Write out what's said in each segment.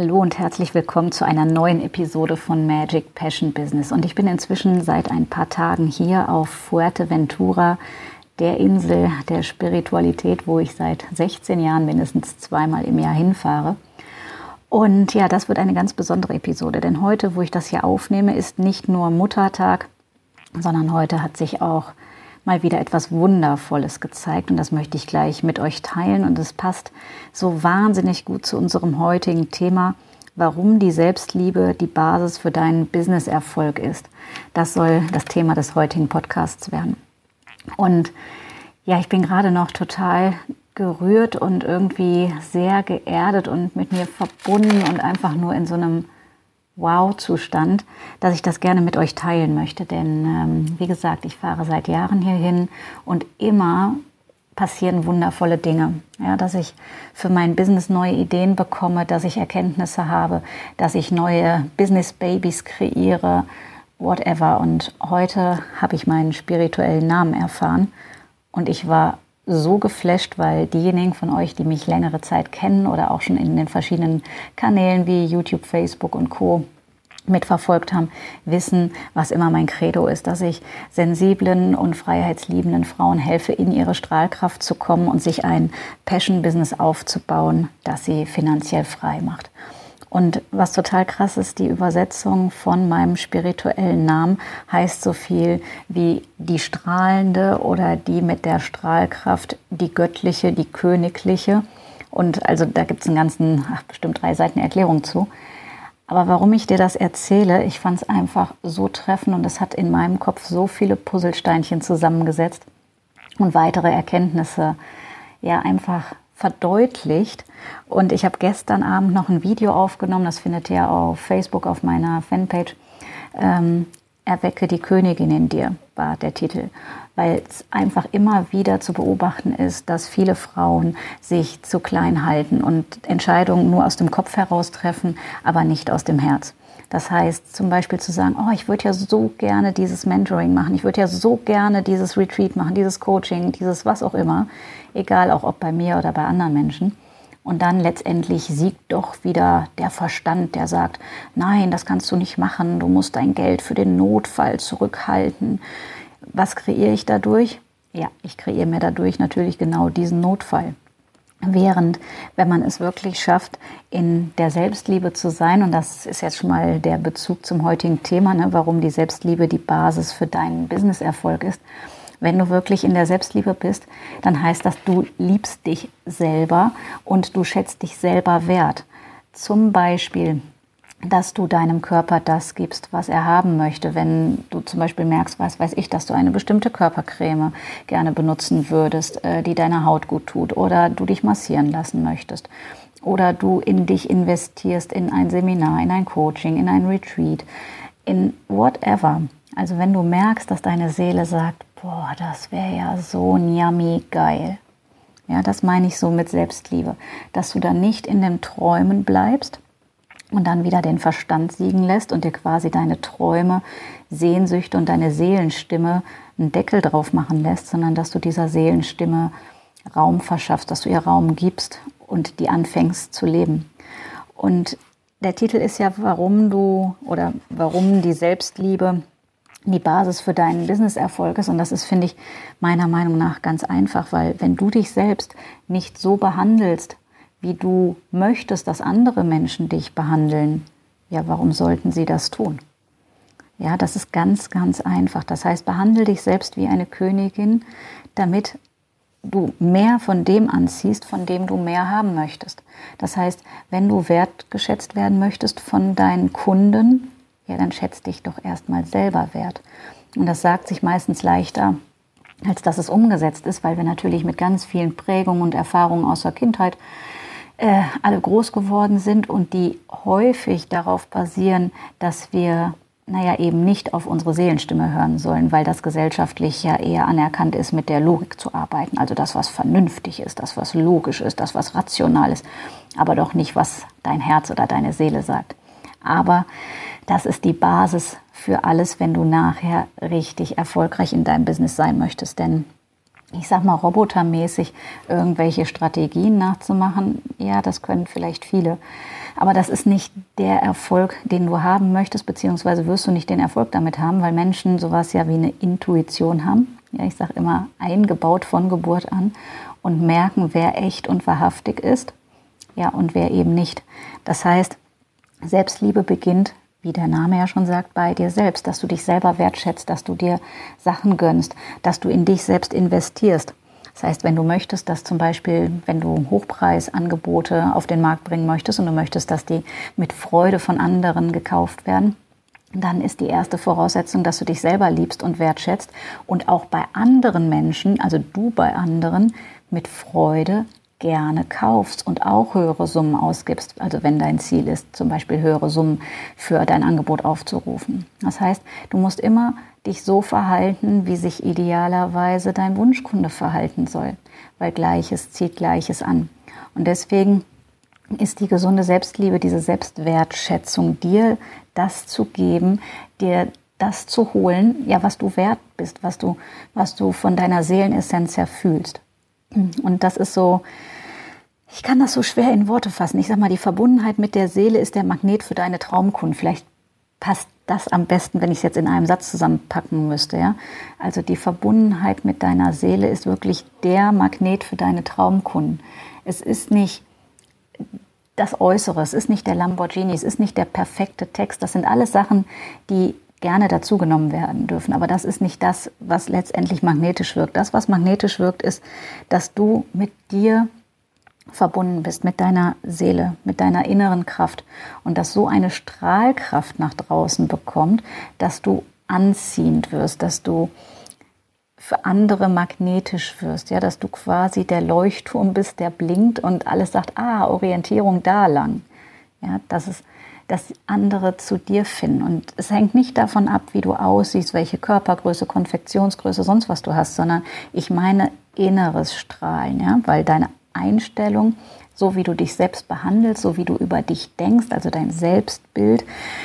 Hallo und herzlich willkommen zu einer neuen Episode von Magic Passion Business. Und ich bin inzwischen seit ein paar Tagen hier auf Fuerteventura, der Insel der Spiritualität, wo ich seit 16 Jahren mindestens zweimal im Jahr hinfahre. Und ja, das wird eine ganz besondere Episode, denn heute, wo ich das hier aufnehme, ist nicht nur Muttertag, sondern heute hat sich auch mal wieder etwas Wundervolles gezeigt und das möchte ich gleich mit euch teilen und es passt so wahnsinnig gut zu unserem heutigen Thema, warum die Selbstliebe die Basis für deinen Businesserfolg ist. Das soll das Thema des heutigen Podcasts werden. Und ja, ich bin gerade noch total gerührt und irgendwie sehr geerdet und mit mir verbunden und einfach nur in so einem Wow-Zustand, dass ich das gerne mit euch teilen möchte. Denn ähm, wie gesagt, ich fahre seit Jahren hierhin und immer passieren wundervolle Dinge. Ja, dass ich für mein Business neue Ideen bekomme, dass ich Erkenntnisse habe, dass ich neue Business Babies kreiere, whatever. Und heute habe ich meinen spirituellen Namen erfahren und ich war so geflasht, weil diejenigen von euch, die mich längere Zeit kennen oder auch schon in den verschiedenen Kanälen wie YouTube, Facebook und Co mitverfolgt haben, wissen, was immer mein Credo ist, dass ich sensiblen und freiheitsliebenden Frauen helfe, in ihre Strahlkraft zu kommen und sich ein Passion-Business aufzubauen, das sie finanziell frei macht. Und was total krass ist, die Übersetzung von meinem spirituellen Namen heißt so viel wie die strahlende oder die mit der Strahlkraft, die göttliche, die königliche. Und also da gibt es einen ganzen, ach, bestimmt drei Seiten Erklärung zu. Aber warum ich dir das erzähle, ich fand es einfach so treffend und es hat in meinem Kopf so viele Puzzlesteinchen zusammengesetzt und weitere Erkenntnisse ja einfach verdeutlicht. Und ich habe gestern Abend noch ein Video aufgenommen, das findet ihr auf Facebook auf meiner Fanpage. Ähm, Erwecke die Königin in dir war der Titel, weil es einfach immer wieder zu beobachten ist, dass viele Frauen sich zu klein halten und Entscheidungen nur aus dem Kopf heraus treffen, aber nicht aus dem Herz. Das heißt zum Beispiel zu sagen, oh, ich würde ja so gerne dieses Mentoring machen, ich würde ja so gerne dieses Retreat machen, dieses Coaching, dieses was auch immer, egal auch ob bei mir oder bei anderen Menschen. Und dann letztendlich siegt doch wieder der Verstand, der sagt, nein, das kannst du nicht machen, du musst dein Geld für den Notfall zurückhalten. Was kreiere ich dadurch? Ja, ich kreiere mir dadurch natürlich genau diesen Notfall. Während, wenn man es wirklich schafft, in der Selbstliebe zu sein, und das ist jetzt schon mal der Bezug zum heutigen Thema, ne, warum die Selbstliebe die Basis für deinen Businesserfolg ist, wenn du wirklich in der Selbstliebe bist, dann heißt das, du liebst dich selber und du schätzt dich selber wert. Zum Beispiel, dass du deinem Körper das gibst, was er haben möchte. Wenn du zum Beispiel merkst, was weiß ich, dass du eine bestimmte Körpercreme gerne benutzen würdest, äh, die deiner Haut gut tut, oder du dich massieren lassen möchtest, oder du in dich investierst, in ein Seminar, in ein Coaching, in ein Retreat, in whatever. Also wenn du merkst, dass deine Seele sagt, boah, das wäre ja so yummy geil. Ja, das meine ich so mit Selbstliebe, dass du dann nicht in den Träumen bleibst und dann wieder den Verstand siegen lässt und dir quasi deine Träume, Sehnsüchte und deine Seelenstimme einen Deckel drauf machen lässt, sondern dass du dieser Seelenstimme Raum verschaffst, dass du ihr Raum gibst und die anfängst zu leben. Und der Titel ist ja, warum du oder warum die Selbstliebe die Basis für deinen Businesserfolg ist. Und das ist, finde ich, meiner Meinung nach ganz einfach, weil wenn du dich selbst nicht so behandelst, wie du möchtest, dass andere Menschen dich behandeln, ja, warum sollten sie das tun? Ja, das ist ganz, ganz einfach. Das heißt, behandle dich selbst wie eine Königin, damit du mehr von dem anziehst, von dem du mehr haben möchtest. Das heißt, wenn du wertgeschätzt werden möchtest von deinen Kunden, ja, dann schätzt dich doch erstmal selber wert. Und das sagt sich meistens leichter, als dass es umgesetzt ist, weil wir natürlich mit ganz vielen Prägungen und Erfahrungen aus der Kindheit äh, alle groß geworden sind und die häufig darauf basieren, dass wir naja, eben nicht auf unsere Seelenstimme hören sollen, weil das gesellschaftlich ja eher anerkannt ist, mit der Logik zu arbeiten. Also das, was vernünftig ist, das, was logisch ist, das, was rational ist, aber doch nicht, was dein Herz oder deine Seele sagt. Aber das ist die Basis für alles, wenn du nachher richtig erfolgreich in deinem Business sein möchtest. Denn ich sag mal, robotermäßig irgendwelche Strategien nachzumachen, ja, das können vielleicht viele. Aber das ist nicht der Erfolg, den du haben möchtest, beziehungsweise wirst du nicht den Erfolg damit haben, weil Menschen sowas ja wie eine Intuition haben. Ja, ich sage immer eingebaut von Geburt an und merken, wer echt und wahrhaftig ist, ja, und wer eben nicht. Das heißt, Selbstliebe beginnt wie der Name ja schon sagt, bei dir selbst, dass du dich selber wertschätzt, dass du dir Sachen gönnst, dass du in dich selbst investierst. Das heißt, wenn du möchtest, dass zum Beispiel, wenn du Hochpreisangebote auf den Markt bringen möchtest und du möchtest, dass die mit Freude von anderen gekauft werden, dann ist die erste Voraussetzung, dass du dich selber liebst und wertschätzt und auch bei anderen Menschen, also du bei anderen, mit Freude gerne kaufst und auch höhere Summen ausgibst, also wenn dein Ziel ist, zum Beispiel höhere Summen für dein Angebot aufzurufen. Das heißt, du musst immer dich so verhalten, wie sich idealerweise dein Wunschkunde verhalten soll, weil Gleiches zieht Gleiches an. Und deswegen ist die gesunde Selbstliebe, diese Selbstwertschätzung, dir das zu geben, dir das zu holen, ja, was du wert bist, was du, was du von deiner Seelenessenz her fühlst. Und das ist so, ich kann das so schwer in Worte fassen. Ich sag mal, die Verbundenheit mit der Seele ist der Magnet für deine Traumkunden. Vielleicht passt das am besten, wenn ich es jetzt in einem Satz zusammenpacken müsste. Ja? Also die Verbundenheit mit deiner Seele ist wirklich der Magnet für deine Traumkunden. Es ist nicht das Äußere, es ist nicht der Lamborghini, es ist nicht der perfekte Text. Das sind alles Sachen, die gerne dazugenommen werden dürfen. Aber das ist nicht das, was letztendlich magnetisch wirkt. Das, was magnetisch wirkt, ist, dass du mit dir verbunden bist, mit deiner Seele, mit deiner inneren Kraft und dass so eine Strahlkraft nach draußen bekommt, dass du anziehend wirst, dass du für andere magnetisch wirst, ja, dass du quasi der Leuchtturm bist, der blinkt und alles sagt, ah, Orientierung da lang. Ja, das ist dass andere zu dir finden. Und es hängt nicht davon ab, wie du aussiehst, welche Körpergröße, Konfektionsgröße, sonst was du hast, sondern ich meine inneres Strahlen, ja, weil deine Einstellung, so wie du dich selbst behandelst, so wie du über dich denkst, also dein Selbstbild,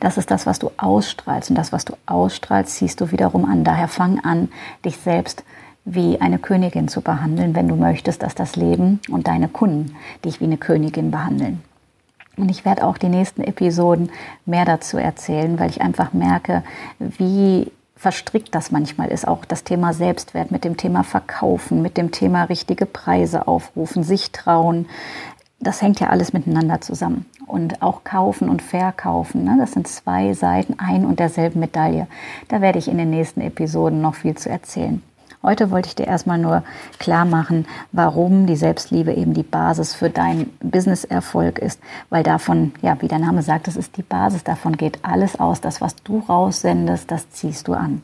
das ist das, was du ausstrahlst. Und das, was du ausstrahlst, ziehst du wiederum an. Daher fang an, dich selbst wie eine Königin zu behandeln, wenn du möchtest, dass das Leben und deine Kunden dich wie eine Königin behandeln. Und ich werde auch die nächsten Episoden mehr dazu erzählen, weil ich einfach merke, wie verstrickt das manchmal ist. Auch das Thema Selbstwert mit dem Thema Verkaufen, mit dem Thema richtige Preise aufrufen, sich trauen. Das hängt ja alles miteinander zusammen. Und auch kaufen und verkaufen, ne? das sind zwei Seiten ein und derselben Medaille. Da werde ich in den nächsten Episoden noch viel zu erzählen. Heute wollte ich dir erstmal nur klar machen, warum die Selbstliebe eben die Basis für deinen Business-Erfolg ist, weil davon, ja, wie der Name sagt, das ist die Basis, davon geht alles aus. Das, was du raussendest, das ziehst du an.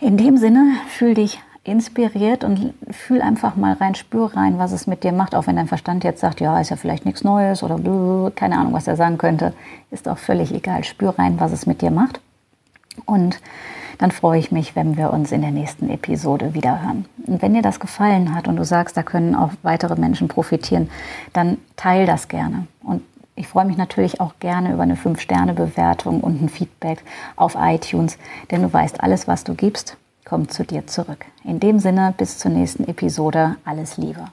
In dem Sinne, fühl dich inspiriert und fühl einfach mal rein, spür rein, was es mit dir macht, auch wenn dein Verstand jetzt sagt, ja, ist ja vielleicht nichts Neues oder keine Ahnung, was er sagen könnte, ist auch völlig egal. Spür rein, was es mit dir macht. Und dann freue ich mich, wenn wir uns in der nächsten Episode wieder hören. Und wenn dir das gefallen hat und du sagst, da können auch weitere Menschen profitieren, dann teil das gerne. Und ich freue mich natürlich auch gerne über eine 5-Sterne-Bewertung und ein Feedback auf iTunes, denn du weißt, alles, was du gibst, kommt zu dir zurück. In dem Sinne, bis zur nächsten Episode. Alles Liebe.